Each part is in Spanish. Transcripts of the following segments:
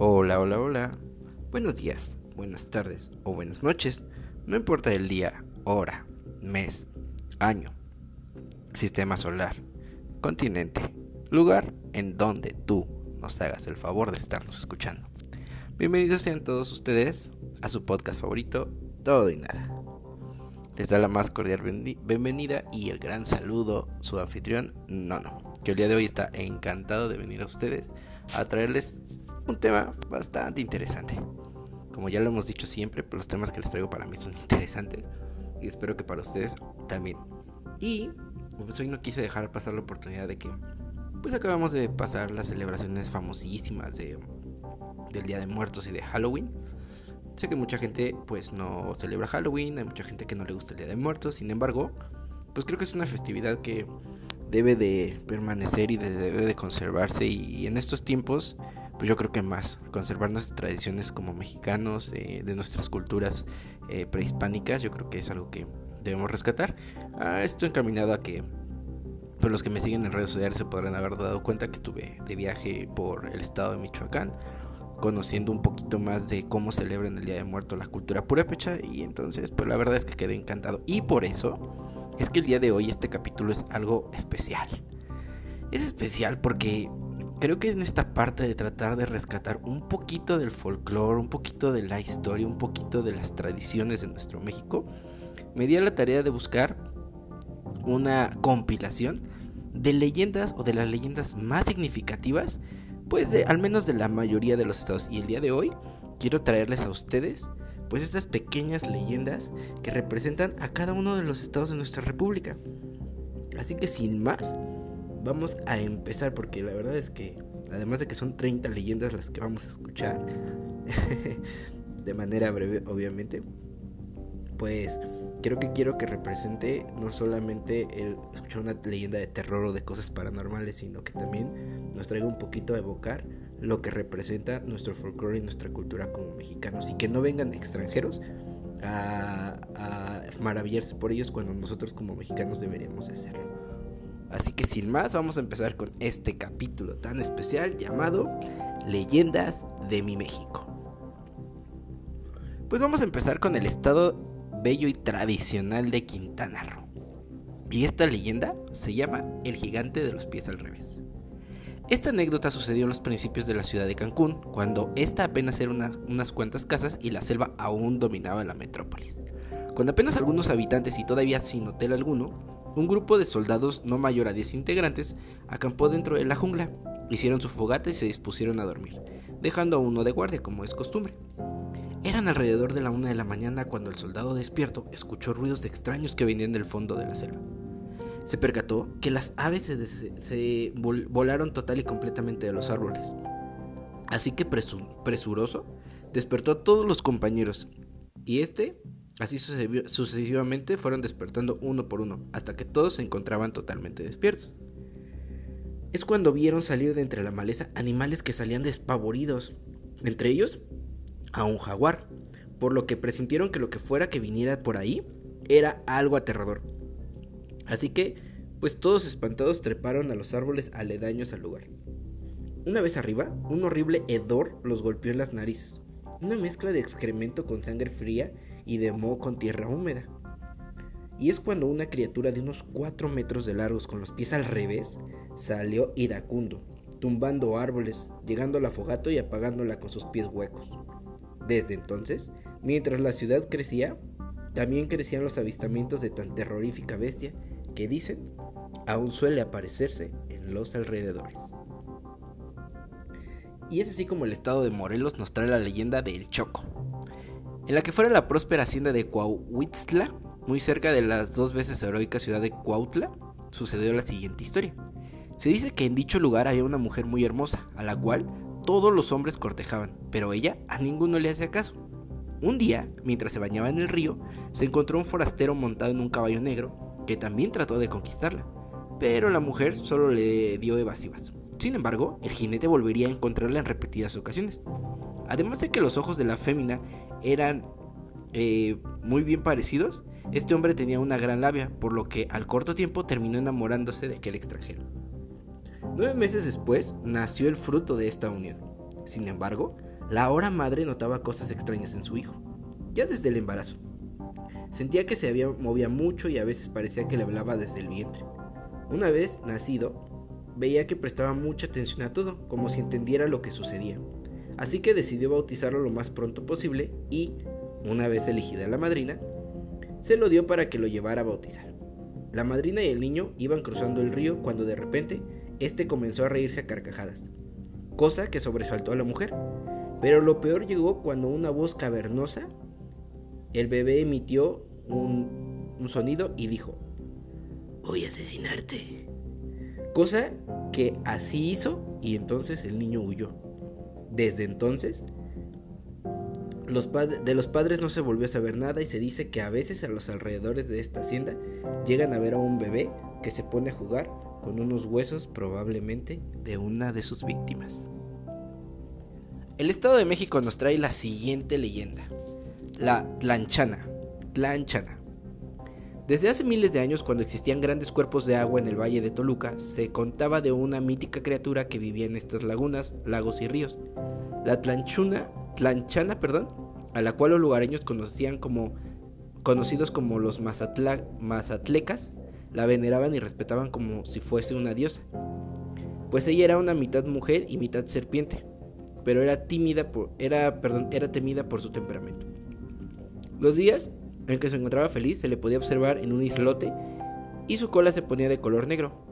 Hola, hola, hola. Buenos días, buenas tardes o buenas noches. No importa el día, hora, mes, año, sistema solar, continente, lugar en donde tú nos hagas el favor de estarnos escuchando. Bienvenidos sean todos ustedes a su podcast favorito, Todo y Nada. Les da la más cordial bienvenida y el gran saludo su anfitrión, Nono, que el día de hoy está encantado de venir a ustedes a traerles un tema bastante interesante. Como ya lo hemos dicho siempre, los temas que les traigo para mí son interesantes y espero que para ustedes también. Y pues hoy no quise dejar pasar la oportunidad de que pues acabamos de pasar las celebraciones famosísimas de, del Día de Muertos y de Halloween. Sé que mucha gente pues no celebra Halloween, hay mucha gente que no le gusta el Día de Muertos, sin embargo, pues creo que es una festividad que debe de permanecer y debe de conservarse y en estos tiempos pues yo creo que más, conservar nuestras tradiciones como mexicanos, eh, de nuestras culturas eh, prehispánicas, yo creo que es algo que debemos rescatar. Ah, esto encaminado a que, pues los que me siguen en redes sociales se podrán haber dado cuenta que estuve de viaje por el estado de Michoacán, conociendo un poquito más de cómo celebran el Día de Muertos la cultura purépecha y entonces pues la verdad es que quedé encantado y por eso es que el día de hoy este capítulo es algo especial. Es especial porque creo que en esta parte de tratar de rescatar un poquito del folclore, un poquito de la historia, un poquito de las tradiciones de nuestro México, me di a la tarea de buscar una compilación de leyendas o de las leyendas más significativas, pues de, al menos de la mayoría de los estados. Y el día de hoy quiero traerles a ustedes pues estas pequeñas leyendas que representan a cada uno de los estados de nuestra república. Así que sin más, vamos a empezar porque la verdad es que además de que son 30 leyendas las que vamos a escuchar de manera breve obviamente pues creo que quiero que represente no solamente el escuchar una leyenda de terror o de cosas paranormales sino que también nos traiga un poquito a evocar lo que representa nuestro folclore y nuestra cultura como mexicanos y que no vengan extranjeros a, a maravillarse por ellos cuando nosotros como mexicanos deberíamos hacerlo. Así que sin más vamos a empezar con este capítulo tan especial llamado Leyendas de mi México. Pues vamos a empezar con el estado bello y tradicional de Quintana Roo. Y esta leyenda se llama El gigante de los pies al revés. Esta anécdota sucedió en los principios de la ciudad de Cancún, cuando esta apenas era unas cuantas casas y la selva aún dominaba la metrópolis. Con apenas algunos habitantes y todavía sin hotel alguno, un grupo de soldados no mayor a 10 integrantes acampó dentro de la jungla, hicieron su fogata y se dispusieron a dormir, dejando a uno de guardia como es costumbre. Eran alrededor de la una de la mañana cuando el soldado despierto escuchó ruidos extraños que venían del fondo de la selva. Se percató que las aves se, volaron total y completamente de los árboles. Así que presuroso, despertó a todos los compañeros y este Así sucesivamente fueron despertando uno por uno, hasta que todos se encontraban totalmente despiertos. Es cuando vieron salir de entre la maleza animales que salían despavoridos, entre ellos a un jaguar, por lo que presintieron que lo que fuera que viniera por ahí era algo aterrador. Así que, pues todos espantados treparon a los árboles aledaños al lugar. Una vez arriba, un horrible hedor los golpeó en las narices, una mezcla de excremento con sangre fría y de moho con tierra húmeda. Y es cuando una criatura de unos 4 metros de largos con los pies al revés salió iracundo, tumbando árboles, llegando a la y apagándola con sus pies huecos. Desde entonces, mientras la ciudad crecía, también crecían los avistamientos de tan terrorífica bestia que dicen aún suele aparecerse en los alrededores. Y es así como el estado de Morelos nos trae la leyenda de El Choco, en la que fuera la próspera hacienda de Cuauhtzla, muy cerca de las dos veces heroica ciudad de Cuautla, sucedió la siguiente historia. Se dice que en dicho lugar había una mujer muy hermosa, a la cual todos los hombres cortejaban, pero ella a ninguno le hacía caso. Un día, mientras se bañaba en el río, se encontró un forastero montado en un caballo negro, que también trató de conquistarla, pero la mujer solo le dio evasivas. Sin embargo, el jinete volvería a encontrarla en repetidas ocasiones. Además de que los ojos de la fémina eran eh, muy bien parecidos, este hombre tenía una gran labia, por lo que al corto tiempo terminó enamorándose de aquel extranjero. Nueve meses después nació el fruto de esta unión. Sin embargo, la ahora madre notaba cosas extrañas en su hijo, ya desde el embarazo. Sentía que se había, movía mucho y a veces parecía que le hablaba desde el vientre. Una vez nacido, veía que prestaba mucha atención a todo, como si entendiera lo que sucedía. Así que decidió bautizarlo lo más pronto posible y, una vez elegida la madrina, se lo dio para que lo llevara a bautizar. La madrina y el niño iban cruzando el río cuando de repente este comenzó a reírse a carcajadas, cosa que sobresaltó a la mujer. Pero lo peor llegó cuando una voz cavernosa, el bebé emitió un, sonido y dijo, voy a asesinarte. Cosa que así hizo y entonces el niño huyó. Desde entonces, de los padres no se volvió a saber nada y se dice que a veces a los alrededores de esta hacienda llegan a ver a un bebé que se pone a jugar con unos huesos probablemente de una de sus víctimas. El Estado de México nos trae la siguiente leyenda, la Tlanchana. Tlanchana. Desde hace miles de años, cuando existían grandes cuerpos de agua en el valle de Toluca, se contaba de una mítica criatura que vivía en estas lagunas, lagos y ríos. La Tlanchuna, Tlanchana, perdón, a la cual los lugareños conocían como conocidos como los mazatlecas, la veneraban y respetaban como si fuese una diosa. Pues ella era una mitad mujer y mitad serpiente, pero era tímida era, perdón, era temida por su temperamento. Los días en que se encontraba feliz se le podía observar en un islote y su cola se ponía de color negro.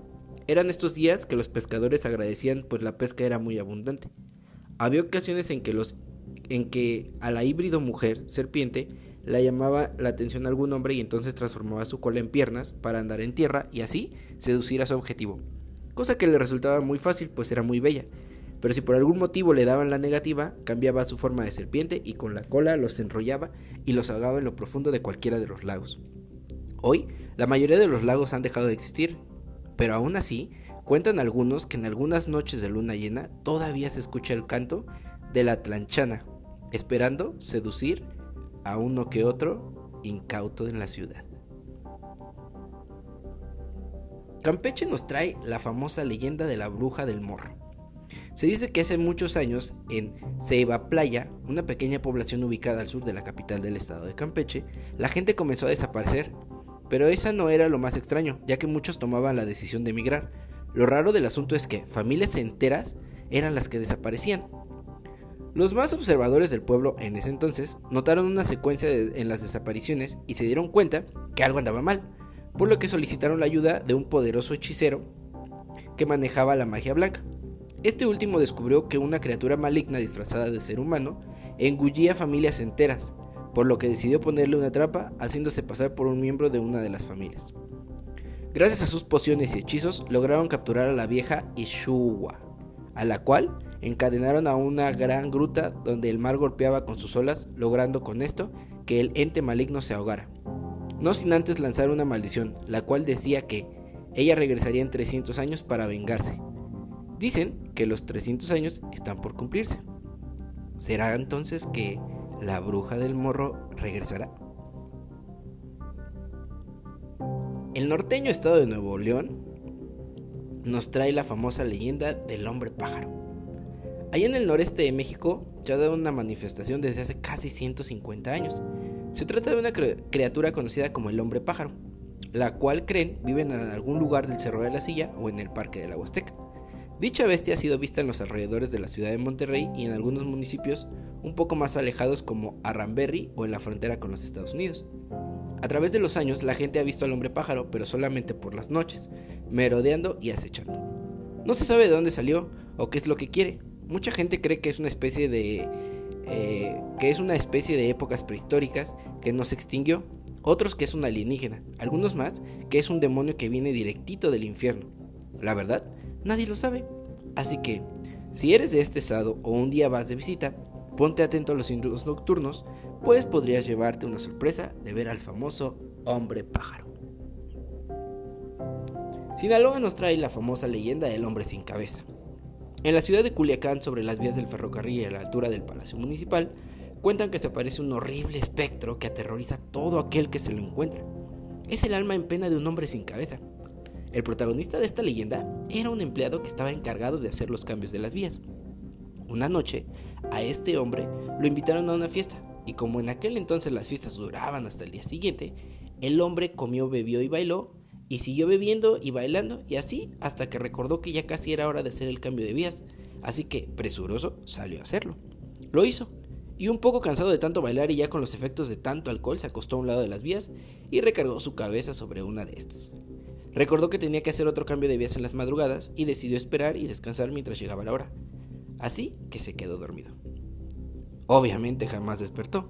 Eran estos días que los pescadores agradecían pues la pesca era muy abundante. Había ocasiones en que los en que a la híbrido mujer serpiente la llamaba la atención a algún hombre y entonces transformaba su cola en piernas para andar en tierra y así seducir a su objetivo. Cosa que le resultaba muy fácil pues era muy bella. Pero si por algún motivo le daban la negativa, cambiaba su forma de serpiente y con la cola los enrollaba y los ahogaba en lo profundo de cualquiera de los lagos. Hoy, la mayoría de los lagos han dejado de existir, pero aún así, cuentan algunos que en algunas noches de luna llena todavía se escucha el canto de la tlanchana, esperando seducir a uno que otro incauto en la ciudad. Campeche nos trae la famosa leyenda de la bruja del morro. Se dice que hace muchos años en Ceiba Playa, una pequeña población ubicada al sur de la capital del estado de Campeche, la gente comenzó a desaparecer. Pero esa no era lo más extraño, ya que muchos tomaban la decisión de emigrar. Lo raro del asunto es que familias enteras eran las que desaparecían. Los más observadores del pueblo en ese entonces notaron una secuencia en las desapariciones y se dieron cuenta que algo andaba mal, por lo que solicitaron la ayuda de un poderoso hechicero que manejaba la magia blanca. Este último descubrió que una criatura maligna disfrazada de ser humano engullía familias enteras, por lo que decidió ponerle una trampa haciéndose pasar por un miembro de una de las familias. Gracias a sus pociones y hechizos lograron capturar a la vieja Ishuwa, a la cual encadenaron a una gran gruta donde el mar golpeaba con sus olas, logrando con esto que el ente maligno se ahogara. No sin antes lanzar una maldición, la cual decía que ella regresaría en 300 años para vengarse, Dicen que los 300 años están por cumplirse. ¿Será entonces que la bruja del morro regresará? El norteño estado de Nuevo León nos trae la famosa leyenda del hombre pájaro. Allá en el noreste de México ya da una manifestación desde hace casi 150 años. Se trata de una criatura conocida como el hombre pájaro, la cual creen vive en algún lugar del Cerro de la Silla o en el Parque de la Huasteca. Dicha bestia ha sido vista en los alrededores de la ciudad de Monterrey y en algunos municipios un poco más alejados como Arranberry o en la frontera con los Estados Unidos. A través de los años la gente ha visto al hombre pájaro, pero solamente por las noches, merodeando y acechando. No se sabe de dónde salió o qué es lo que quiere. Mucha gente cree que es una especie de eh, que es una especie de épocas prehistóricas que no se extinguió. Otros que es un alienígena. Algunos más que es un demonio que viene directito del infierno. La verdad, Nadie lo sabe. Así que, si eres de este estado o un día vas de visita, ponte atento a los ciclos nocturnos, pues podrías llevarte una sorpresa de ver al famoso hombre pájaro. Sinaloa nos trae la famosa leyenda del hombre sin cabeza. En la ciudad de Culiacán, sobre las vías del ferrocarril y a la altura del Palacio Municipal, cuentan que se aparece un horrible espectro que aterroriza a todo aquel que se lo encuentra. Es el alma en pena de un hombre sin cabeza, el protagonista de esta leyenda era un empleado que estaba encargado de hacer los cambios de las vías. Una noche, a este hombre lo invitaron a una fiesta, y como en aquel entonces las fiestas duraban hasta el día siguiente, el hombre comió, bebió y bailó, y siguió bebiendo y bailando, y así hasta que recordó que ya casi era hora de hacer el cambio de vías, así que, presuroso, salió a hacerlo. Lo hizo, y un poco cansado de tanto bailar y ya con los efectos de tanto alcohol, se acostó a un lado de las vías y recargó su cabeza sobre una de estas. Recordó que tenía que hacer otro cambio de vías en las madrugadas y decidió esperar y descansar mientras llegaba la hora. Así que se quedó dormido. Obviamente jamás despertó,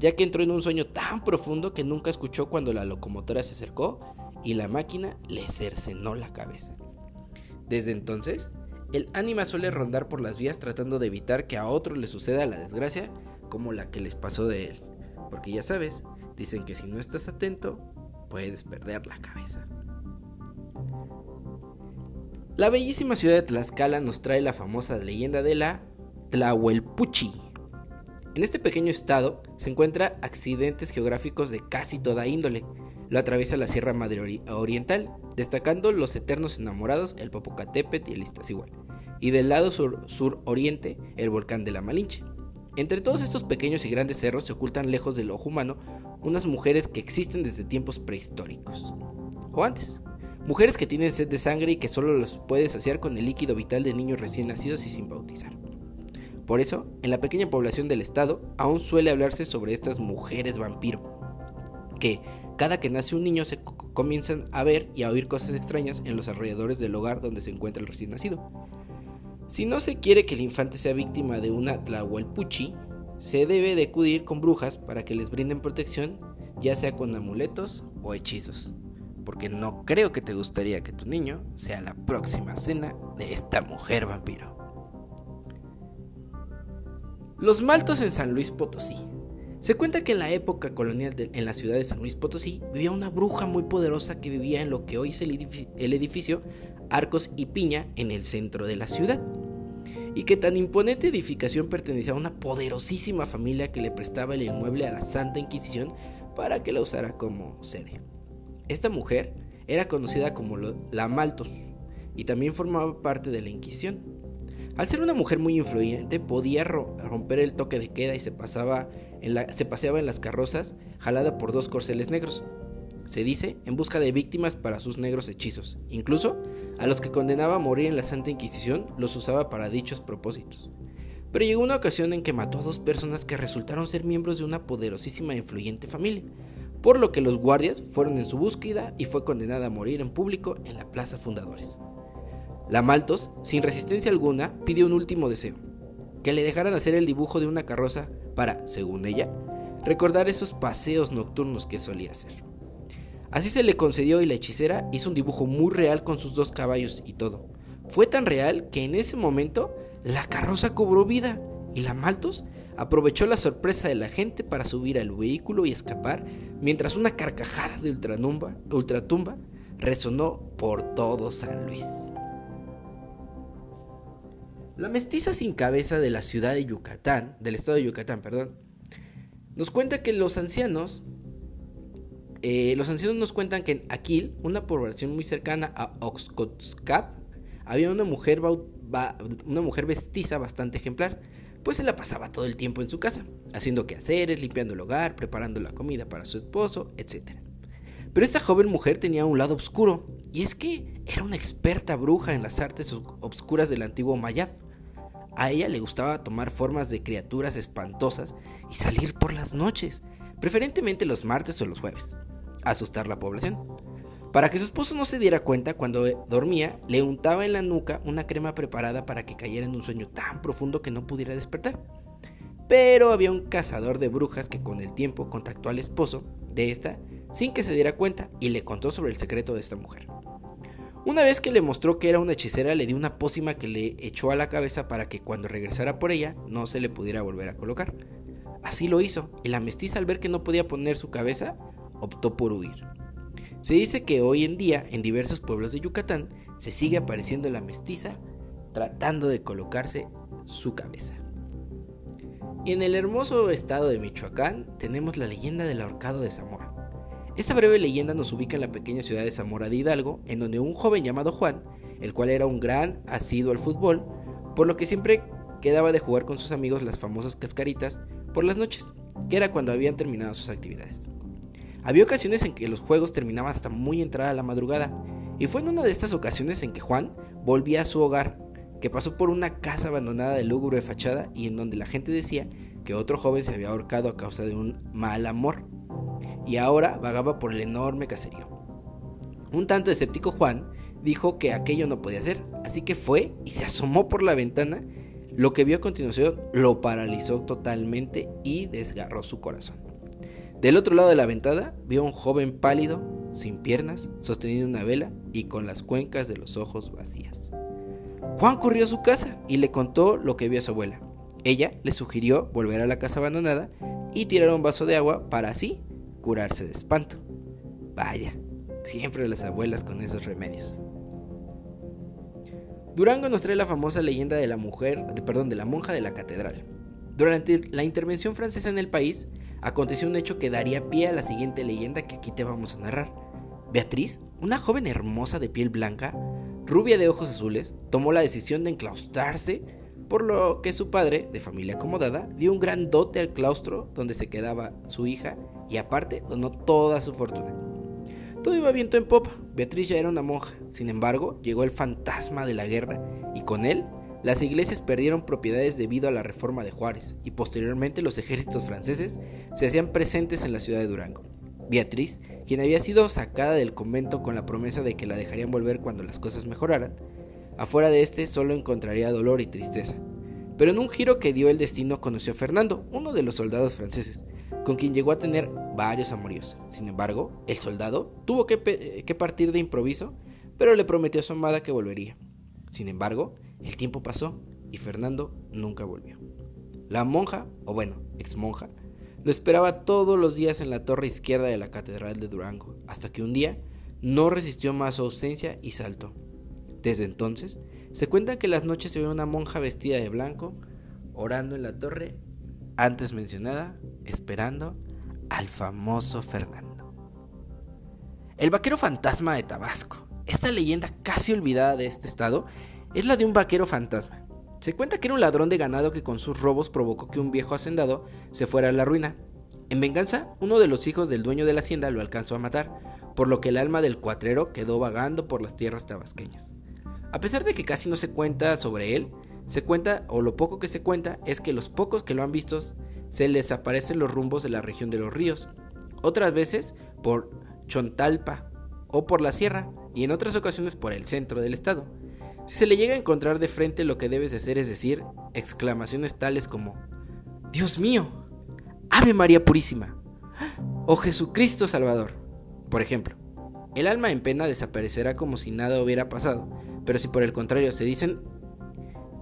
ya que entró en un sueño tan profundo que nunca escuchó cuando la locomotora se acercó y la máquina le cercenó la cabeza. Desde entonces, el ánima suele rondar por las vías tratando de evitar que a otro le suceda la desgracia como la que les pasó de él. Porque ya sabes, dicen que si no estás atento, puedes perder la cabeza. La bellísima ciudad de Tlaxcala nos trae la famosa leyenda de la Tlahuelpuchi. En este pequeño estado se encuentran accidentes geográficos de casi toda índole. Lo atraviesa la Sierra Madre Oriental, destacando los eternos enamorados, el Popocatépetl y el Iztaccíhuatl, y del lado sur-oriente, el volcán de la Malinche. Entre todos estos pequeños y grandes cerros se ocultan lejos del ojo humano unas mujeres que existen desde tiempos prehistóricos, o antes, Mujeres que tienen sed de sangre y que solo los puede saciar con el líquido vital de niños recién nacidos y sin bautizar. Por eso, en la pequeña población del estado, aún suele hablarse sobre estas mujeres vampiro, que cada que nace un niño se comienzan a ver y a oír cosas extrañas en los alrededores del hogar donde se encuentra el recién nacido. Si no se quiere que el infante sea víctima de una tlahuelpuchi, se debe de acudir con brujas para que les brinden protección, ya sea con amuletos o hechizos porque no creo que te gustaría que tu niño sea la próxima cena de esta mujer vampiro. Los maltos en San Luis Potosí. Se cuenta que en la época colonial en la ciudad de San Luis Potosí vivía una bruja muy poderosa que vivía en lo que hoy es el, edificio Arcos y Piña en el centro de la ciudad. Y que tan imponente edificación pertenecía a una poderosísima familia que le prestaba el inmueble a la Santa Inquisición para que la usara como sede. Esta mujer era conocida como la Maltos y también formaba parte de la Inquisición. Al ser una mujer muy influyente, podía romper el toque de queda y se, paseaba en las carrozas jalada por dos corceles negros. Se dice en busca de víctimas para sus negros hechizos. Incluso a los que condenaba a morir en la Santa Inquisición los usaba para dichos propósitos. Pero llegó una ocasión en que mató a dos personas que resultaron ser miembros de una poderosísima e influyente familia, por lo que los guardias fueron en su búsqueda y fue condenada a morir en público en la Plaza Fundadores. La Maltos, sin resistencia alguna, pidió un último deseo, que le dejaran hacer el dibujo de una carroza para, según ella, recordar esos paseos nocturnos que solía hacer. Así se le concedió y la hechicera hizo un dibujo muy real con sus dos caballos y todo. Fue tan real que en ese momento la carroza cobró vida y la Maltos aprovechó la sorpresa de la gente para subir al vehículo y escapar, mientras una carcajada de ultratumba resonó por todo San Luis. La mestiza sin cabeza de la ciudad de Yucatán, del estado de Yucatán, perdón, nos cuenta que los ancianos, eh, los ancianos nos cuentan que en Aquil, una población muy cercana a Oxcotzcap, había una mujer, una mujer bastante ejemplar, pues se la pasaba todo el tiempo en su casa, haciendo quehaceres, limpiando el hogar, preparando la comida para su esposo, etc. Pero esta joven mujer tenía un lado oscuro, y es que era una experta bruja en las artes obscuras del antiguo Mayab. A ella le gustaba tomar formas de criaturas espantosas y salir por las noches, preferentemente los martes o los jueves, asustar la población. Para que su esposo no se diera cuenta, cuando dormía, le untaba en la nuca una crema preparada para que cayera en un sueño tan profundo que no pudiera despertar. Pero había un cazador de brujas que con el tiempo contactó al esposo de esta sin que se diera cuenta y le contó sobre el secreto de esta mujer. Una vez que le mostró que era una hechicera, le dio una pócima que le echó a la cabeza para que cuando regresara por ella no se le pudiera volver a colocar. Así lo hizo, y la mestiza al ver que no podía poner su cabeza, optó por huir. Se dice que hoy en día en diversos pueblos de Yucatán se sigue apareciendo la mestiza tratando de colocarse su cabeza. Y en el hermoso estado de Michoacán tenemos la leyenda del ahorcado de Zamora. Esta breve leyenda nos ubica en la pequeña ciudad de Zamora de Hidalgo, en donde un joven llamado Juan, el cual era un gran asiduo al fútbol, por lo que siempre quedaba de jugar con sus amigos las famosas cascaritas por las noches, que era cuando habían terminado sus actividades. Había ocasiones en que los juegos terminaban hasta muy entrada la madrugada, y fue en una de estas ocasiones en que Juan volvía a su hogar, que pasó por una casa abandonada de lúgubre fachada y en donde la gente decía que otro joven se había ahorcado a causa de un mal amor, y ahora vagaba por el enorme caserío. Un tanto escéptico Juan dijo que aquello no podía ser, así que fue y se asomó por la ventana. Lo que vio a continuación lo paralizó totalmente y desgarró su corazón. Del otro lado de la ventana vio a un joven pálido, sin piernas, sosteniendo una vela y con las cuencas de los ojos vacías. Juan corrió a su casa y le contó lo que vio a su abuela. Ella le sugirió volver a la casa abandonada y tirar un vaso de agua para así curarse de espanto. Vaya, siempre las abuelas con esos remedios. Durango nos trae la famosa leyenda de la mujer, perdón, de la monja de la catedral. Durante la intervención francesa en el país, aconteció un hecho que daría pie a la siguiente leyenda que aquí te vamos a narrar. Beatriz, una joven hermosa de piel blanca, rubia de ojos azules, tomó la decisión de enclaustrarse, por lo que su padre, de familia acomodada, dio un gran dote al claustro donde se quedaba su hija y aparte donó toda su fortuna. Todo iba viento en popa, Beatriz ya era una monja, sin embargo llegó el fantasma de la guerra y con él las iglesias perdieron propiedades debido a la reforma de Juárez y posteriormente los ejércitos franceses se hacían presentes en la ciudad de Durango. Beatriz, quien había sido sacada del convento con la promesa de que la dejarían volver cuando las cosas mejoraran, afuera de este solo encontraría dolor y tristeza. Pero en un giro que dio el destino conoció a Fernando, uno de los soldados franceses, con quien llegó a tener varios amoríos. Sin embargo, el soldado tuvo que, partir de improviso, pero le prometió a su amada que volvería. Sin embargo, el tiempo pasó y Fernando nunca volvió. La monja, o bueno, ex monja, lo esperaba todos los días en la torre izquierda de la Catedral de Durango, hasta que un día no resistió más su ausencia y saltó. Desde entonces, se cuenta que las noches se ve una monja vestida de blanco, orando en la torre antes mencionada, esperando al famoso Fernando. El vaquero fantasma de Tabasco. Esta leyenda casi olvidada de este estado es la de un vaquero fantasma. Se cuenta que era un ladrón de ganado que con sus robos provocó que un viejo hacendado se fuera a la ruina. En venganza, uno de los hijos del dueño de la hacienda lo alcanzó a matar, por lo que el alma del cuatrero quedó vagando por las tierras tabasqueñas. A pesar de que casi no se cuenta sobre él, se cuenta, o lo poco que se cuenta, es que los pocos que lo han visto se les aparecen los rumbos de la región de los ríos, otras veces por Chontalpa o por la sierra, y en otras ocasiones por el centro del estado. Si se le llega a encontrar de frente, lo que debes de hacer es decir exclamaciones tales como: Dios mío, Ave María Purísima, oh Jesucristo Salvador. Por ejemplo, el alma en pena desaparecerá como si nada hubiera pasado, pero si por el contrario se dicen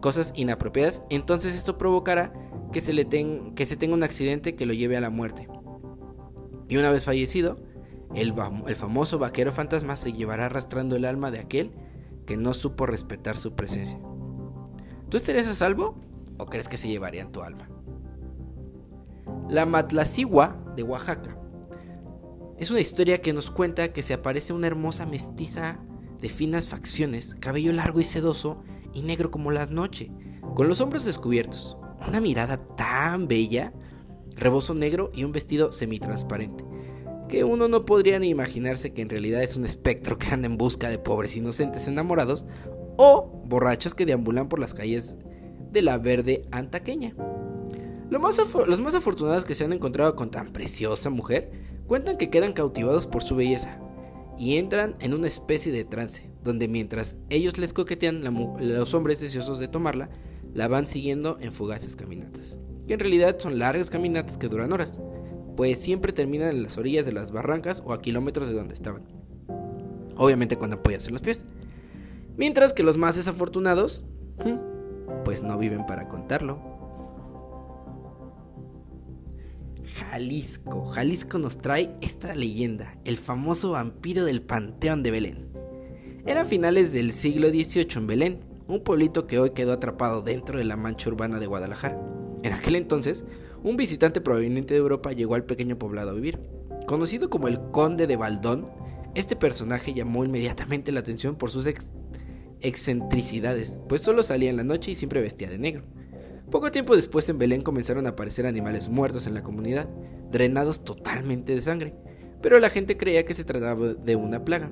cosas inapropiadas, entonces esto provocará que se, le que se tenga un accidente que lo lleve a la muerte. Y una vez fallecido, el famoso vaquero fantasma se llevará arrastrando el alma de aquel que no supo respetar su presencia. ¿Tú estarías a salvo o crees que se llevarían tu alma? La Matlacigua de Oaxaca es una historia que nos cuenta que se aparece una hermosa mestiza de finas facciones, cabello largo y sedoso, y negro como la noche, con los hombros descubiertos, una mirada tan bella, rebozo negro y un vestido semitransparente, que uno no podría ni imaginarse que en realidad es un espectro que anda en busca de pobres inocentes enamorados o borrachos que deambulan por las calles de la verde antaqueña. los más afortunados que se han encontrado con tan preciosa mujer cuentan que quedan cautivados por su belleza, y entran en una especie de trance, donde mientras ellos les coquetean, los hombres deseosos de tomarla, la van siguiendo en fugaces caminatas. Que en realidad son largas caminatas que duran horas, pues siempre terminan en las orillas de las barrancas o a kilómetros de donde estaban. Obviamente cuando apoyas en los pies. Mientras que los más desafortunados, pues no viven para contarlo. Jalisco. Jalisco nos trae esta leyenda, el famoso vampiro del Panteón de Belén. Eran finales del siglo XVIII en Belén, un pueblito que hoy quedó atrapado dentro de la mancha urbana de Guadalajara. En aquel entonces, un visitante proveniente de Europa llegó al pequeño poblado a vivir. Conocido como el Conde de Baldón, este personaje llamó inmediatamente la atención por sus excentricidades, pues solo salía en la noche y siempre vestía de negro. Poco tiempo después en Belén comenzaron a aparecer animales muertos en la comunidad, drenados totalmente de sangre, pero la gente creía que se trataba de una plaga.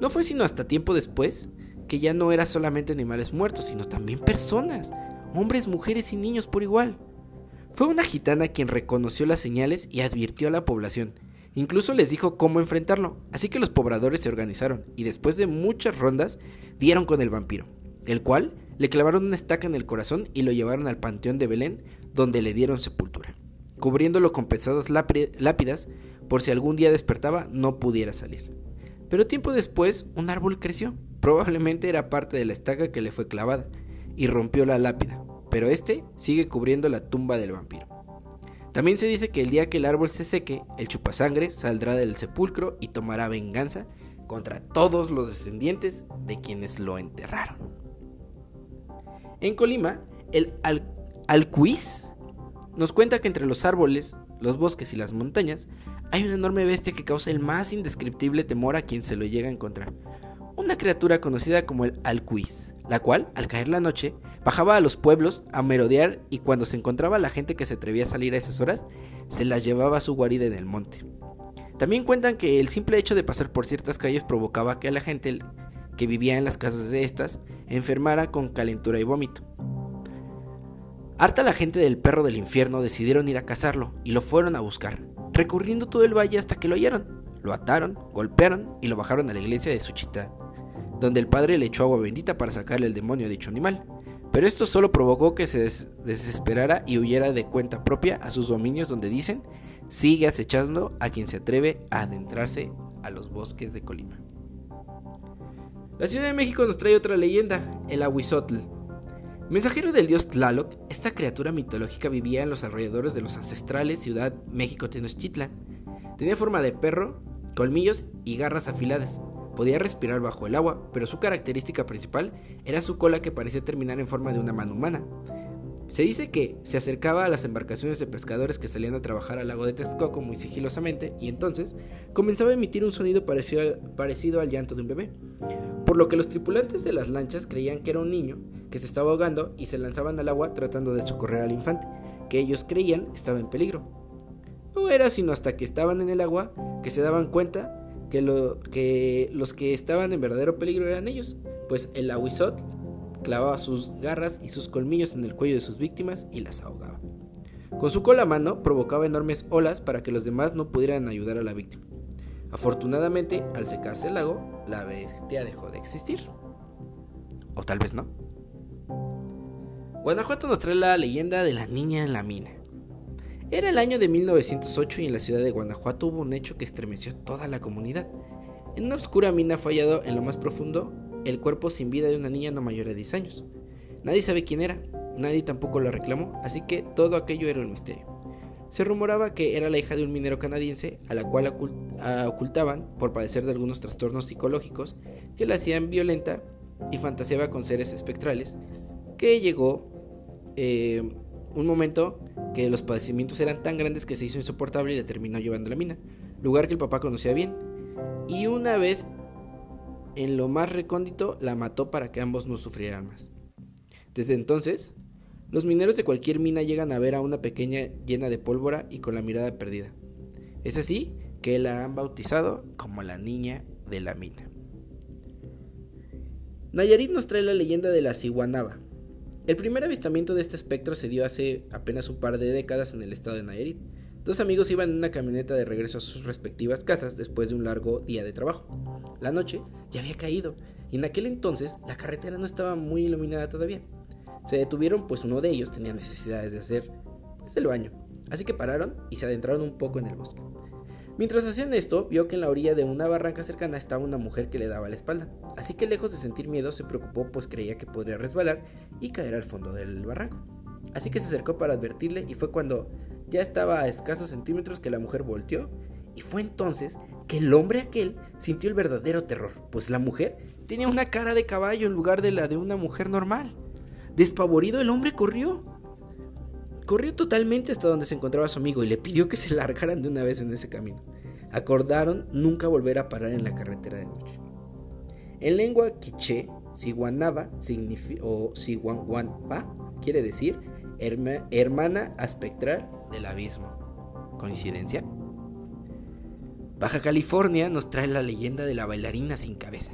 No fue sino hasta tiempo después que ya no era solamente animales muertos, sino también personas, hombres, mujeres y niños por igual. Fue una gitana quien reconoció las señales y advirtió a la población. Incluso les dijo cómo enfrentarlo, así que los pobladores se organizaron y después de muchas rondas dieron con el vampiro, el cual le clavaron una estaca en el corazón y lo llevaron al panteón de Belén, donde le dieron sepultura, cubriéndolo con pesadas lápidas por si algún día despertaba no pudiera salir. Pero tiempo después un árbol creció, probablemente era parte de la estaca que le fue clavada, y rompió la lápida, pero este sigue cubriendo la tumba del vampiro. También se dice que el día que el árbol se seque, el chupasangre saldrá del sepulcro y tomará venganza contra todos los descendientes de quienes lo enterraron. En Colima, el al alcuiz nos cuenta que entre los árboles, los bosques y las montañas hay una enorme bestia que causa el más indescriptible temor a quien se lo llega a encontrar. Una criatura conocida como el alcuiz, la cual, al caer la noche, bajaba a los pueblos a merodear y cuando se encontraba la gente que se atrevía a salir a esas horas, se las llevaba a su guarida en el monte. También cuentan que el simple hecho de pasar por ciertas calles provocaba que a la gente que vivía en las casas de estas enfermara con calentura y vómito. Harta la gente del perro del infierno decidieron ir a cazarlo y lo fueron a buscar, recorriendo todo el valle hasta que lo hallaron. Lo ataron, golpearon y lo bajaron a la iglesia de Suchita, donde el padre le echó agua bendita para sacarle el demonio a dicho animal. Pero esto solo provocó que se desesperara y huyera de cuenta propia a sus dominios donde dicen, sigue acechando a quien se atreve a adentrarse a los bosques de Colima. La Ciudad de México nos trae otra leyenda, el Ahuizotl, Mensajero del dios Tlaloc, esta criatura mitológica vivía en los alrededores de los ancestrales Ciudad México Tenochtitlan. Tenía forma de perro, colmillos y garras afiladas. Podía respirar bajo el agua, pero su característica principal era su cola que parecía terminar en forma de una mano humana. Se dice que se acercaba a las embarcaciones de pescadores que salían a trabajar al lago de Texcoco muy sigilosamente y entonces comenzaba a emitir un sonido parecido al, parecido al llanto de un bebé, por lo que los tripulantes de las lanchas creían que era un niño que se estaba ahogando y se lanzaban al agua tratando de socorrer al infante, que ellos creían estaba en peligro. No era sino hasta que estaban en el agua que se daban cuenta que, lo, que los que estaban en verdadero peligro eran ellos, pues el aguizot clavaba sus garras y sus colmillos en el cuello de sus víctimas y las ahogaba. Con su cola a mano provocaba enormes olas para que los demás no pudieran ayudar a la víctima. Afortunadamente, al secarse el lago, la bestia dejó de existir. O tal vez no. Guanajuato nos trae la leyenda de la niña en la mina. Era el año de 1908 y en la ciudad de Guanajuato hubo un hecho que estremeció toda la comunidad. En una oscura mina fallado en lo más profundo el cuerpo sin vida de una niña no mayor de 10 años. Nadie sabe quién era, nadie tampoco la reclamó, así que todo aquello era un misterio. Se rumoraba que era la hija de un minero canadiense a la cual ocultaban por padecer de algunos trastornos psicológicos que la hacían violenta y fantaseaba con seres espectrales, que llegó eh, un momento que los padecimientos eran tan grandes que se hizo insoportable y le terminó llevando a la mina, lugar que el papá conocía bien. Y una vez en lo más recóndito la mató para que ambos no sufrieran más. Desde entonces, los mineros de cualquier mina llegan a ver a una pequeña llena de pólvora y con la mirada perdida. Es así que la han bautizado como la niña de la mina. Nayarit nos trae la leyenda de la ciguanaba. El primer avistamiento de este espectro se dio hace apenas un par de décadas en el estado de Nayarit. Dos amigos iban en una camioneta de regreso a sus respectivas casas después de un largo día de trabajo. La noche ya había caído y en aquel entonces la carretera no estaba muy iluminada todavía. Se detuvieron pues uno de ellos tenía necesidades de hacer pues, el baño, así que pararon y se adentraron un poco en el bosque. Mientras hacían esto, vio que en la orilla de una barranca cercana estaba una mujer que le daba la espalda, así que lejos de sentir miedo se preocupó pues creía que podría resbalar y caer al fondo del barranco. Así que se acercó para advertirle y fue cuando ya estaba a escasos centímetros que la mujer volteó y fue entonces que el hombre aquel sintió el verdadero terror, pues la mujer tenía una cara de caballo en lugar de la de una mujer normal. Despavorido el hombre corrió. Corrió totalmente hasta donde se encontraba su amigo y le pidió que se largaran de una vez en ese camino. Acordaron nunca volver a parar en la carretera de noche. En lengua quiché, Siguanaba o Siguanguanpa quiere decir hermana espectral del abismo. ¿Coincidencia? Baja California nos trae la leyenda de la bailarina sin cabeza.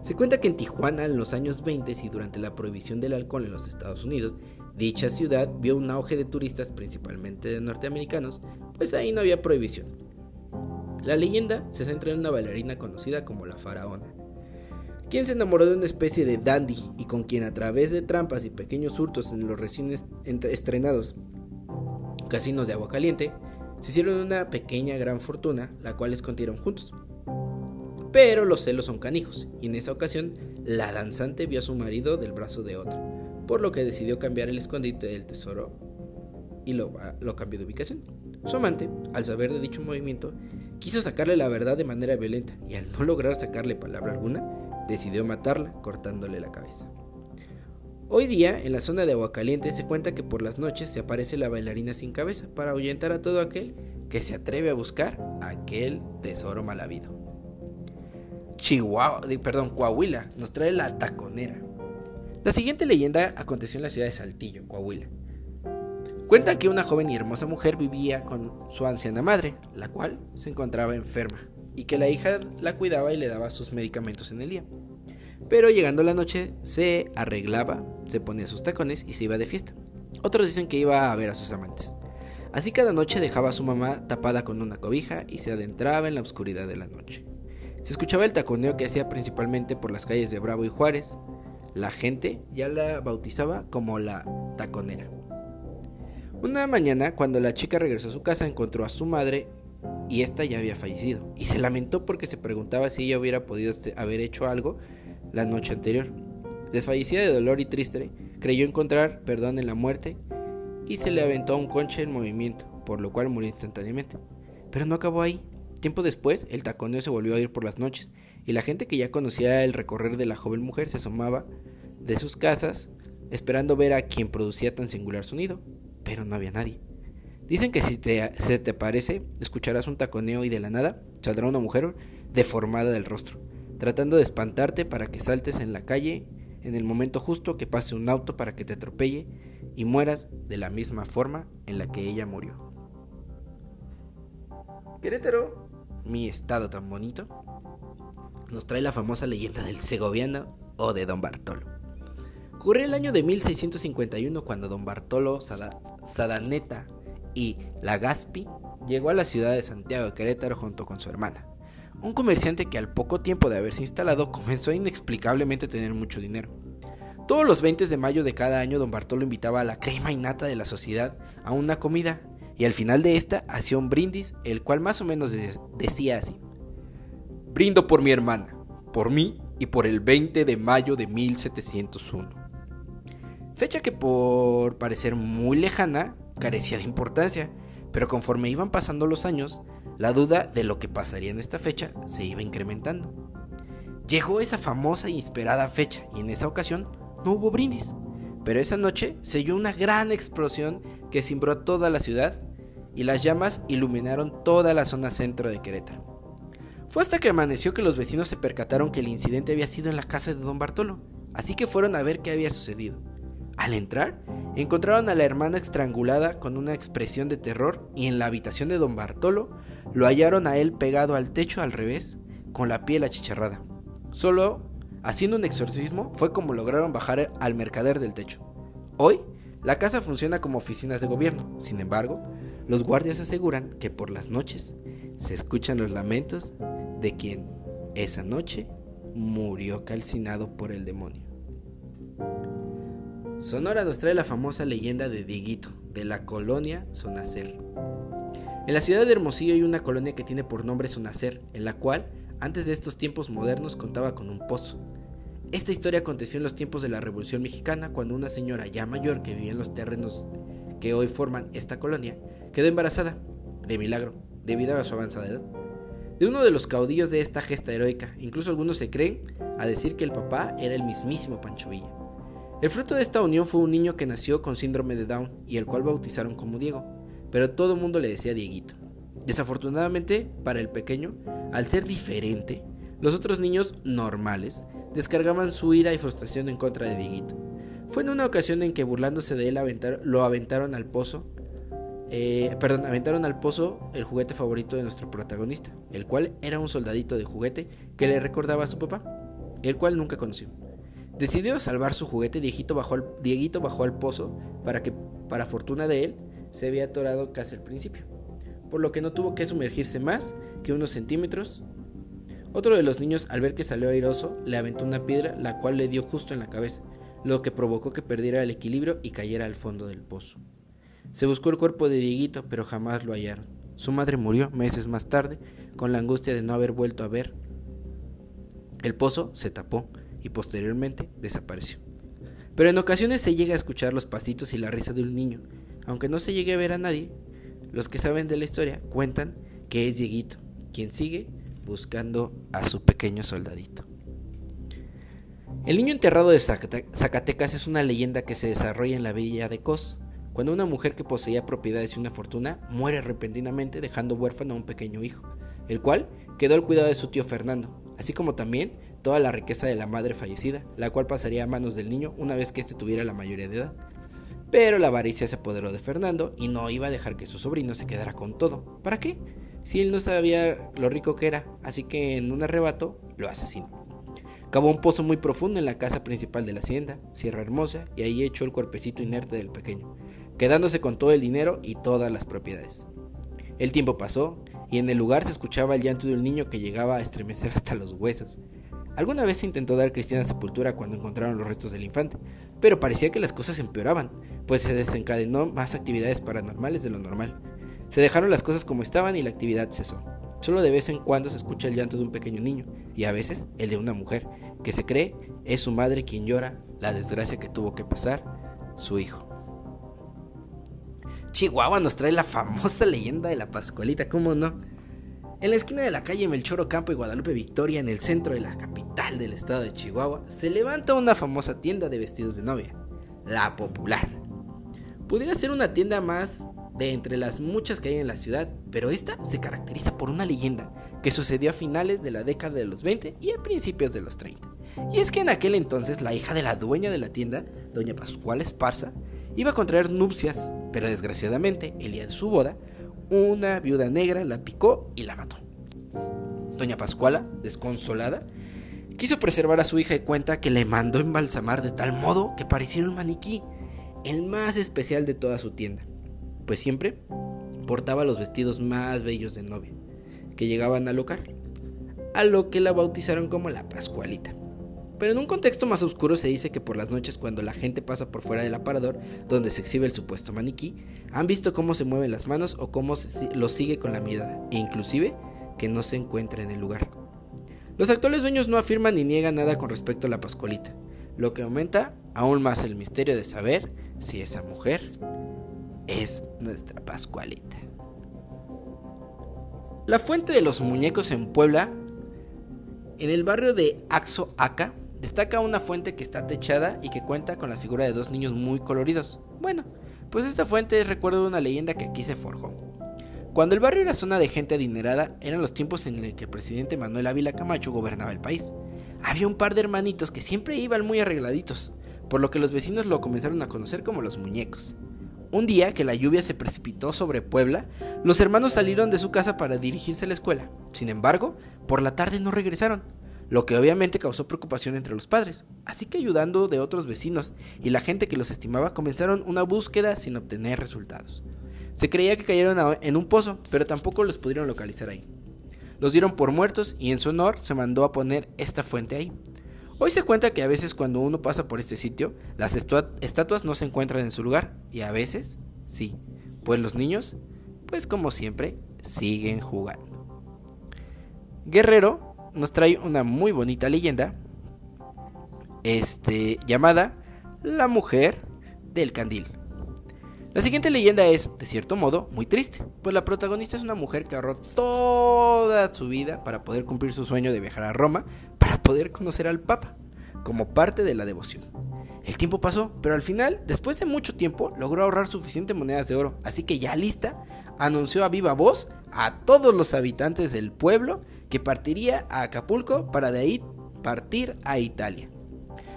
Se cuenta que en Tijuana, en los años 20 y durante la prohibición del alcohol en los Estados Unidos, dicha ciudad vio un auge de turistas, principalmente de norteamericanos, pues ahí no había prohibición. La leyenda se centra en una bailarina conocida como la faraona, quien se enamoró de una especie de dandy y con quien a través de trampas y pequeños hurtos en los recién estrenados casinos de agua caliente, se hicieron una pequeña gran fortuna, la cual escondieron juntos. Pero los celos son canijos, y en esa ocasión la danzante vio a su marido del brazo de otro, por lo que decidió cambiar el escondite del tesoro y lo, lo cambió de ubicación. Su amante, al saber de dicho movimiento, quiso sacarle la verdad de manera violenta y al no lograr sacarle palabra alguna, decidió matarla cortándole la cabeza. Hoy día, en la zona de Aguacaliente se cuenta que por las noches se aparece la bailarina sin cabeza para ahuyentar a todo aquel que se atreve a buscar aquel tesoro mal habido. Chihuahua, perdón, Coahuila nos trae la taconera. La siguiente leyenda aconteció en la ciudad de Saltillo, Coahuila. Cuentan que una joven y hermosa mujer vivía con su anciana madre, la cual se encontraba enferma, y que la hija la cuidaba y le daba sus medicamentos en el día. Pero llegando la noche se arreglaba, se ponía sus tacones y se iba de fiesta. Otros dicen que iba a ver a sus amantes. Así cada noche dejaba a su mamá tapada con una cobija y se adentraba en la oscuridad de la noche. Se escuchaba el taconeo que hacía principalmente por las calles de Bravo y Juárez. La gente ya la bautizaba como la taconera. Una mañana, cuando la chica regresó a su casa, encontró a su madre y ésta ya había fallecido. Y se lamentó porque se preguntaba si ella hubiera podido haber hecho algo la noche anterior. Desfallecida de dolor y triste, creyó encontrar perdón en la muerte y se le aventó un conche en movimiento, por lo cual murió instantáneamente. Pero no acabó ahí. Tiempo después, el taconeo se volvió a ir por las noches, y la gente que ya conocía el recorrer de la joven mujer se asomaba de sus casas esperando ver a quien producía tan singular sonido, pero no había nadie. Dicen que si te, se te parece, escucharás un taconeo y de la nada saldrá una mujer deformada del rostro, tratando de espantarte para que saltes en la calle en el momento justo que pase un auto para que te atropelle y mueras de la misma forma en la que ella murió. Querétaro, mi estado tan bonito, nos trae la famosa leyenda del segoviano o de Don Bartolo. Ocurrió el año de 1651 cuando Don Bartolo Sadaneta y Lagaspi llegó a la ciudad de Santiago de Querétaro junto con su hermana un comerciante que al poco tiempo de haberse instalado comenzó inexplicablemente a tener mucho dinero. Todos los 20 de mayo de cada año don Bartolo invitaba a la crema innata de la sociedad a una comida y al final de esta hacía un brindis el cual más o menos decía así. Brindo por mi hermana, por mí y por el 20 de mayo de 1701. Fecha que por parecer muy lejana carecía de importancia, pero conforme iban pasando los años, la duda de lo que pasaría en esta fecha se iba incrementando. Llegó esa famosa y esperada fecha y en esa ocasión no hubo brindis, pero esa noche se oyó una gran explosión que cimbró toda la ciudad y las llamas iluminaron toda la zona centro de Querétaro. Fue hasta que amaneció que los vecinos se percataron que el incidente había sido en la casa de don Bartolo, así que fueron a ver qué había sucedido. Al entrar, encontraron a la hermana estrangulada con una expresión de terror y en la habitación de don Bartolo lo hallaron a él pegado al techo al revés, con la piel achicharrada. Solo haciendo un exorcismo fue como lograron bajar al mercader del techo. Hoy, la casa funciona como oficinas de gobierno, sin embargo, los guardias aseguran que por las noches se escuchan los lamentos de quien esa noche murió calcinado por el demonio. Sonora nos trae la famosa leyenda de Dieguito, de la colonia Sonacer. En la ciudad de Hermosillo hay una colonia que tiene por nombre Sonacer, en la cual, antes de estos tiempos modernos, contaba con un pozo. Esta historia aconteció en los tiempos de la Revolución Mexicana, cuando una señora ya mayor que vivía en los terrenos que hoy forman esta colonia, quedó embarazada, de milagro, debido a su avanzada edad, de uno de los caudillos de esta gesta heroica. Incluso algunos se creen a decir que el papá era el mismísimo Pancho Villa. El fruto de esta unión fue un niño que nació con síndrome de Down y el cual bautizaron como Diego, pero todo el mundo le decía Dieguito. Desafortunadamente, para el pequeño, al ser diferente, los otros niños normales descargaban su ira y frustración en contra de Dieguito, Fue en una ocasión en que burlándose de él lo aventaron al pozo. Eh, perdón, aventaron al pozo el juguete favorito de nuestro protagonista, el cual era un soldadito de juguete que le recordaba a su papá, el cual nunca conoció. Decidido salvar su juguete, Dieguito bajó al, Dieguito bajó al pozo para que, para fortuna de él, se había atorado casi al principio, por lo que no tuvo que sumergirse más que unos centímetros. Otro de los niños, al ver que salió airoso, le aventó una piedra, la cual le dio justo en la cabeza, lo que provocó que perdiera el equilibrio y cayera al fondo del pozo. Se buscó el cuerpo de Dieguito, pero jamás lo hallaron. Su madre murió meses más tarde, con la angustia de no haber vuelto a ver. El pozo se tapó posteriormente desapareció. Pero en ocasiones se llega a escuchar los pasitos y la risa de un niño, aunque no se llegue a ver a nadie. Los que saben de la historia cuentan que es Dieguito, quien sigue buscando a su pequeño soldadito. El niño enterrado de Zacatecas es una leyenda que se desarrolla en la villa de Cos, cuando una mujer que poseía propiedades y una fortuna muere repentinamente dejando huérfano a un pequeño hijo, el cual quedó al cuidado de su tío Fernando, así como también toda la riqueza de la madre fallecida, la cual pasaría a manos del niño una vez que éste tuviera la mayoría de edad. Pero la avaricia se apoderó de Fernando y no iba a dejar que su sobrino se quedara con todo. ¿Para qué? Si él no sabía lo rico que era, así que en un arrebato lo asesinó. Cavó un pozo muy profundo en la casa principal de la hacienda, Sierra Hermosa, y ahí echó el cuerpecito inerte del pequeño, quedándose con todo el dinero y todas las propiedades. El tiempo pasó, y en el lugar se escuchaba el llanto de un niño que llegaba a estremecer hasta los huesos. Alguna vez se intentó dar cristiana sepultura cuando encontraron los restos del infante, pero parecía que las cosas empeoraban, pues se desencadenó más actividades paranormales de lo normal. Se dejaron las cosas como estaban y la actividad cesó. Solo de vez en cuando se escucha el llanto de un pequeño niño y a veces el de una mujer, que se cree es su madre quien llora la desgracia que tuvo que pasar su hijo. Chihuahua nos trae la famosa leyenda de la Pascualita, ¿cómo no? En la esquina de la calle Melchor Ocampo y Guadalupe Victoria, en el centro de la capital del estado de Chihuahua, se levanta una famosa tienda de vestidos de novia, La Popular. Pudiera ser una tienda más de entre las muchas que hay en la ciudad, pero esta se caracteriza por una leyenda que sucedió a finales de la década de los 20 y a principios de los 30. Y es que en aquel entonces la hija de la dueña de la tienda, doña Pascual Esparza, iba a contraer nupcias, pero desgraciadamente, el día de su boda, una viuda negra la picó y la mató. Doña Pascuala, desconsolada, quiso preservar a su hija y cuenta que le mandó embalsamar de tal modo que pareciera un maniquí, el más especial de toda su tienda pues siempre portaba los vestidos más bellos de novia, que llegaban al local, a lo que la bautizaron como la Pascualita. Pero en un contexto más oscuro se dice que por las noches cuando la gente pasa por fuera del aparador donde se exhibe el supuesto maniquí, han visto cómo se mueven las manos o cómo lo sigue con la mirada, e inclusive que no se encuentra en el lugar. Los actuales dueños no afirman ni niegan nada con respecto a la Pascualita, lo que aumenta aún más el misterio de saber si esa mujer es nuestra Pascualita. La fuente de los muñecos en Puebla, en el barrio de Axo-Aca, destaca una fuente que está techada y que cuenta con la figura de dos niños muy coloridos. Bueno, pues esta fuente es recuerdo de una leyenda que aquí se forjó. Cuando el barrio era zona de gente adinerada, eran los tiempos en los que el presidente Manuel Ávila Camacho gobernaba el país. Había un par de hermanitos que siempre iban muy arregladitos, por lo que los vecinos lo comenzaron a conocer como los muñecos. Un día que la lluvia se precipitó sobre Puebla, los hermanos salieron de su casa para dirigirse a la escuela. Sin embargo, por la tarde no regresaron, lo que obviamente causó preocupación entre los padres. Así que ayudando de otros vecinos y la gente que los estimaba comenzaron una búsqueda sin obtener resultados. Se creía que cayeron en un pozo, pero tampoco los pudieron localizar ahí. Los dieron por muertos y en su honor se mandó a poner esta fuente ahí. Hoy se cuenta que a veces cuando uno pasa por este sitio, las estatuas no se encuentran en su lugar, y a veces sí, pues los niños, pues como siempre, siguen jugando. Guerrero nos trae una muy bonita leyenda, este, llamada La mujer del candil. La siguiente leyenda es, de cierto modo, muy triste, pues la protagonista es una mujer que ahorró toda su vida para poder cumplir su sueño de viajar a Roma para poder conocer al Papa, como parte de la devoción. El tiempo pasó, pero al final, después de mucho tiempo, logró ahorrar suficientes monedas de oro, así que ya lista, anunció a viva voz a todos los habitantes del pueblo que partiría a Acapulco para de ahí partir a Italia.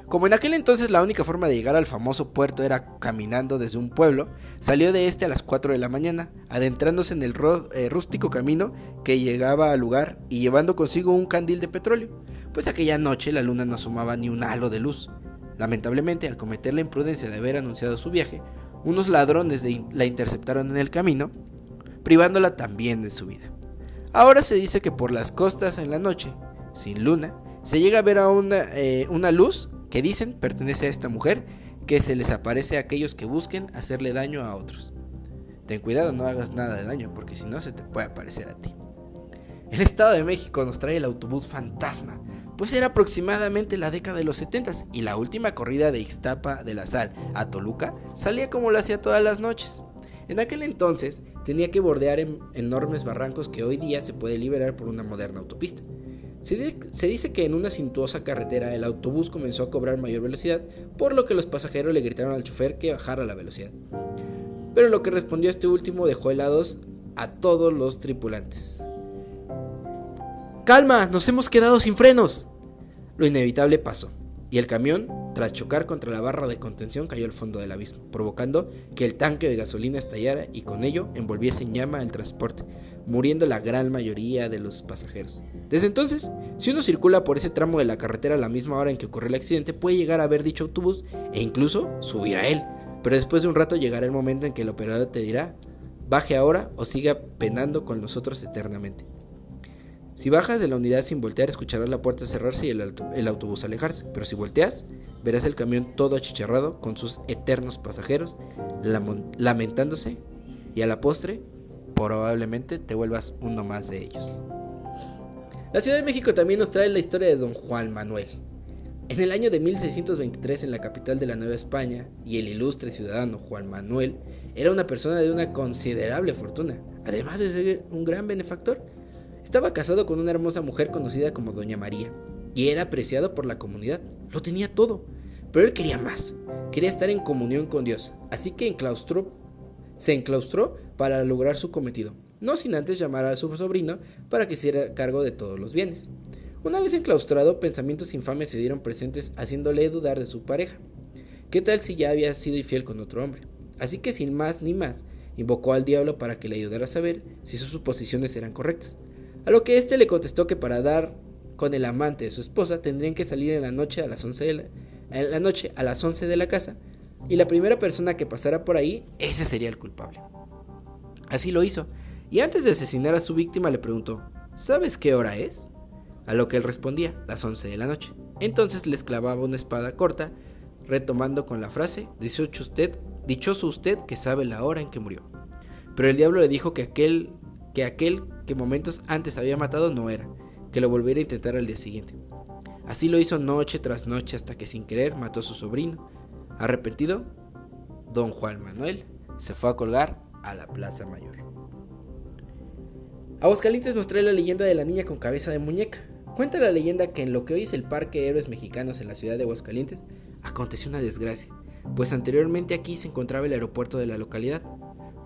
Como en aquel entonces la única forma de llegar al famoso puerto era caminando desde un pueblo, salió de este a las 4 de la mañana, adentrándose en el eh, rústico camino que llegaba al lugar y llevando consigo un candil de petróleo, pues aquella noche la luna no asomaba ni un halo de luz. Lamentablemente, al cometer la imprudencia de haber anunciado su viaje, unos ladrones la interceptaron en el camino, privándola también de su vida. Ahora se dice que por las costas en la noche, sin luna, se llega a ver a una, eh, una luz que dicen pertenece a esta mujer que se les aparece a aquellos que busquen hacerle daño a otros. Ten cuidado, no hagas nada de daño, porque si no se te puede aparecer a ti. El Estado de México nos trae el autobús fantasma, pues era aproximadamente la década de los 70 y la última corrida de Ixtapa de la Sal a Toluca salía como lo hacía todas las noches. En aquel entonces tenía que bordear en enormes barrancos que hoy día se puede liberar por una moderna autopista. Se, dice que en una cintuosa carretera el autobús comenzó a cobrar mayor velocidad, por lo que los pasajeros le gritaron al chofer que bajara la velocidad. Pero lo que respondió este último dejó helados a todos los tripulantes. ¡Calma! ¡Nos hemos quedado sin frenos! Lo inevitable pasó y el camión, tras chocar contra la barra de contención, cayó al fondo del abismo, provocando que el tanque de gasolina estallara y con ello envolviese en llama el transporte, muriendo la gran mayoría de los pasajeros. Desde entonces, si uno circula por ese tramo de la carretera a la misma hora en que ocurrió el accidente, puede llegar a ver dicho autobús e incluso subir a él. Pero después de un rato llegará el momento en que el operador te dirá, baje ahora o siga penando con nosotros eternamente. Si bajas de la unidad sin voltear, escucharás la puerta cerrarse y el, autobús alejarse, pero si volteas, verás el camión todo achicharrado con sus eternos pasajeros lamentándose y a la postre probablemente te vuelvas uno más de ellos. La Ciudad de México también nos trae la historia de don Juan Manuel. En el año de 1623 en la capital de la Nueva España, y el ilustre ciudadano Juan Manuel era una persona de una considerable fortuna, además de ser un gran benefactor estaba casado con una hermosa mujer conocida como Doña María, y era apreciado por la comunidad. Lo tenía todo, pero él quería más. Quería estar en comunión con Dios, así que enclaustró, se enclaustró para lograr su cometido, no sin antes llamar a su sobrino para que hiciera cargo de todos los bienes. Una vez enclaustrado, pensamientos infames se dieron presentes haciéndole dudar de su pareja. ¿Qué tal si ya había sido infiel con otro hombre? Así que sin más ni más, invocó al diablo para que le ayudara a saber si sus suposiciones eran correctas. A lo que éste le contestó que para dar con el amante de su esposa tendrían que salir en la noche a las 11 de la, noche a las 11 de la casa y la primera persona que pasara por ahí, ese sería el culpable. Así lo hizo, y antes de asesinar a su víctima le preguntó, ¿sabes qué hora es? A lo que él respondía, las 11 de la noche. Entonces les clavaba una espada corta, retomando con la frase, dichoso usted, dichoso usted que sabe la hora en que murió. Pero el diablo le dijo que aquel, que aquel que momentos antes había matado no era, que lo volviera a intentar al día siguiente. Así lo hizo noche tras noche hasta que sin querer mató a su sobrino. Arrepentido, don Juan Manuel se fue a colgar a la Plaza Mayor. Aguascalientes nos trae la leyenda de la niña con cabeza de muñeca. Cuenta la leyenda que en lo que hoy es el Parque Héroes Mexicanos en la ciudad de Aguascalientes, aconteció una desgracia, pues anteriormente aquí se encontraba el aeropuerto de la localidad,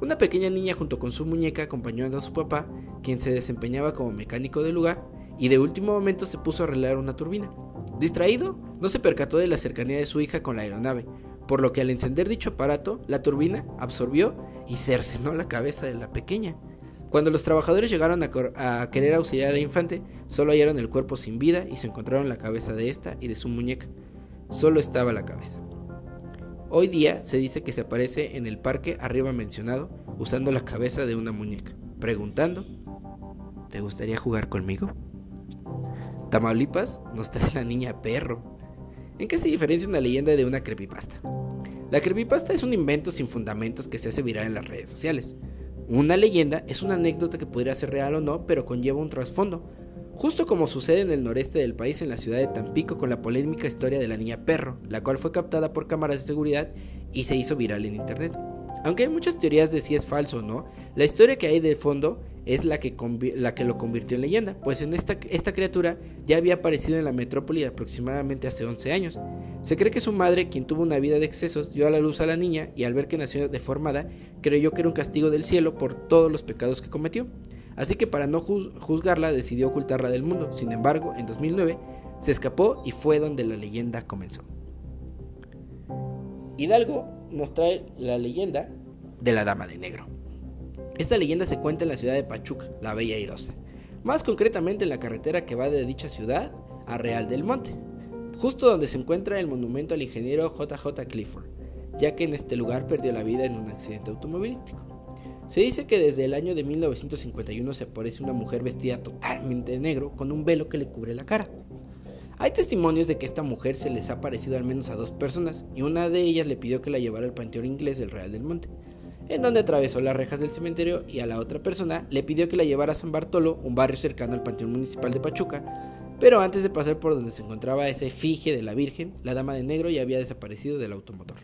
una pequeña niña junto con su muñeca acompañando a su papá, quien se desempeñaba como mecánico del lugar, y de último momento se puso a arreglar una turbina. Distraído, no se percató de la cercanía de su hija con la aeronave, por lo que al encender dicho aparato, la turbina absorbió y cercenó la cabeza de la pequeña. Cuando los trabajadores llegaron a, a, querer auxiliar a la infante, solo hallaron el cuerpo sin vida y se encontraron la cabeza de esta y de su muñeca. Solo estaba la cabeza. Hoy día se dice que se aparece en el parque arriba mencionado usando la cabeza de una muñeca, preguntando, ¿te gustaría jugar conmigo? Tamaulipas nos trae la niña perro. ¿En qué se diferencia una leyenda de una creepypasta? La creepypasta es un invento sin fundamentos que se hace viral en las redes sociales. Una leyenda es una anécdota que podría ser real o no, pero conlleva un trasfondo, justo como sucede en el noreste del país en la ciudad de Tampico con la polémica historia de la niña perro, la cual fue captada por cámaras de seguridad y se hizo viral en internet. Aunque hay muchas teorías de si es falso o no, la historia que hay de fondo es la que, la que lo convirtió en leyenda, pues en esta, esta criatura ya había aparecido en la metrópoli aproximadamente hace 11 años. Se cree que su madre, quien tuvo una vida de excesos, dio a la luz a la niña y al ver que nació deformada, creyó que era un castigo del cielo por todos los pecados que cometió. Así que para no juzgarla decidió ocultarla del mundo. Sin embargo, en 2009 se escapó y fue donde la leyenda comenzó. Hidalgo nos trae la leyenda de la Dama de Negro. Esta leyenda se cuenta en la ciudad de Pachuca, la Bella Irosa, más concretamente en la carretera que va de dicha ciudad a Real del Monte, justo donde se encuentra el monumento al ingeniero JJ Clifford, ya que en este lugar perdió la vida en un accidente automovilístico. Se dice que desde el año de 1951 se aparece una mujer vestida totalmente de negro con un velo que le cubre la cara. Hay testimonios de que esta mujer se les ha parecido al menos a dos personas y una de ellas le pidió que la llevara al panteón inglés del Real del Monte, en donde atravesó las rejas del cementerio y a la otra persona le pidió que la llevara a San Bartolo, un barrio cercano al panteón municipal de Pachuca, pero antes de pasar por donde se encontraba esa efigie de la Virgen, la dama de negro ya había desaparecido del automotor.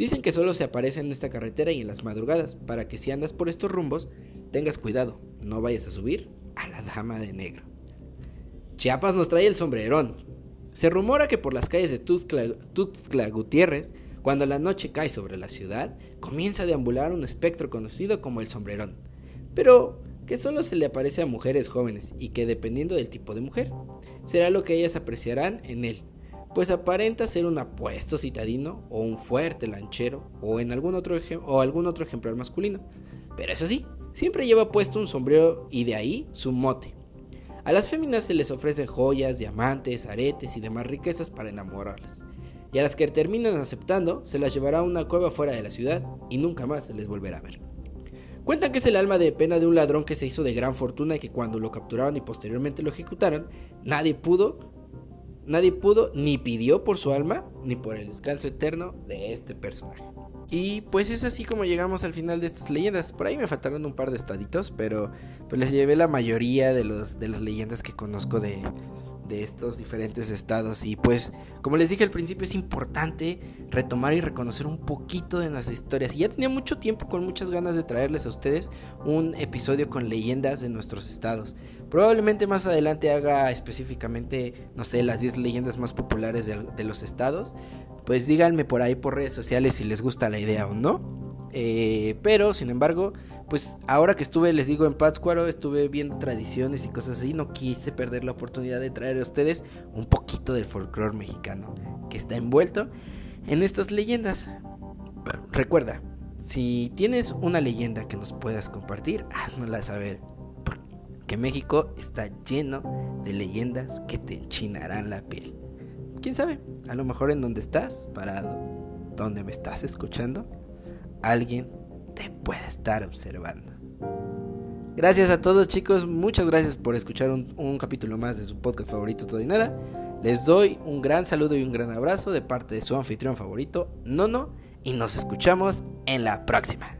Dicen que solo se aparece en esta carretera y en las madrugadas, para que si andas por estos rumbos, tengas cuidado, no vayas a subir a la dama de negro. Chiapas nos trae el sombrerón. Se rumora que por las calles de Tuxtla, Gutiérrez, cuando la noche cae sobre la ciudad, comienza a deambular un espectro conocido como el sombrerón. Pero que solo se le aparece a mujeres jóvenes y que dependiendo del tipo de mujer, será lo que ellas apreciarán en él, pues aparenta ser un apuesto citadino o un fuerte lanchero o, en algún otro o algún otro ejemplar masculino. Pero eso sí, siempre lleva puesto un sombrero y de ahí su mote. A las féminas se les ofrecen joyas, diamantes, aretes y demás riquezas para enamorarlas. Y a las que terminan aceptando, se las llevará a una cueva fuera de la ciudad y nunca más se les volverá a ver. Cuentan que es el alma de pena de un ladrón que se hizo de gran fortuna y que cuando lo capturaron y posteriormente lo ejecutaron, nadie pudo, nadie pudo ni pidió por su alma ni por el descanso eterno de este personaje. Y pues es así como llegamos al final de estas leyendas. Por ahí me faltaron un par de estaditos, pero pues les llevé la mayoría de, los, de las leyendas que conozco de, de estos diferentes estados. Y pues, como les dije al principio, es importante retomar y reconocer un poquito de las historias. Y ya tenía mucho tiempo con muchas ganas de traerles a ustedes un episodio con leyendas de nuestros estados. Probablemente más adelante haga específicamente, no sé, las 10 leyendas más populares de, los estados. Pues díganme por ahí por redes sociales si les gusta la idea o no. Eh, pero, sin embargo, pues ahora que estuve, les digo, en Pátzcuaro, estuve viendo tradiciones y cosas así, no quise perder la oportunidad de traer a ustedes un poquito del folclore mexicano que está envuelto en estas leyendas. Recuerda, si tienes una leyenda que nos puedas compartir, háznosla saber. Porque México está lleno de leyendas que te enchinarán la piel. ¿Quién sabe? A lo mejor en donde estás, parado, donde me estás escuchando, alguien te puede estar observando. Gracias a todos chicos, muchas gracias por escuchar un, capítulo más de su podcast favorito Todo y Nada. Les doy un gran saludo y un gran abrazo de parte de su anfitrión favorito, Nono, y nos escuchamos en la próxima.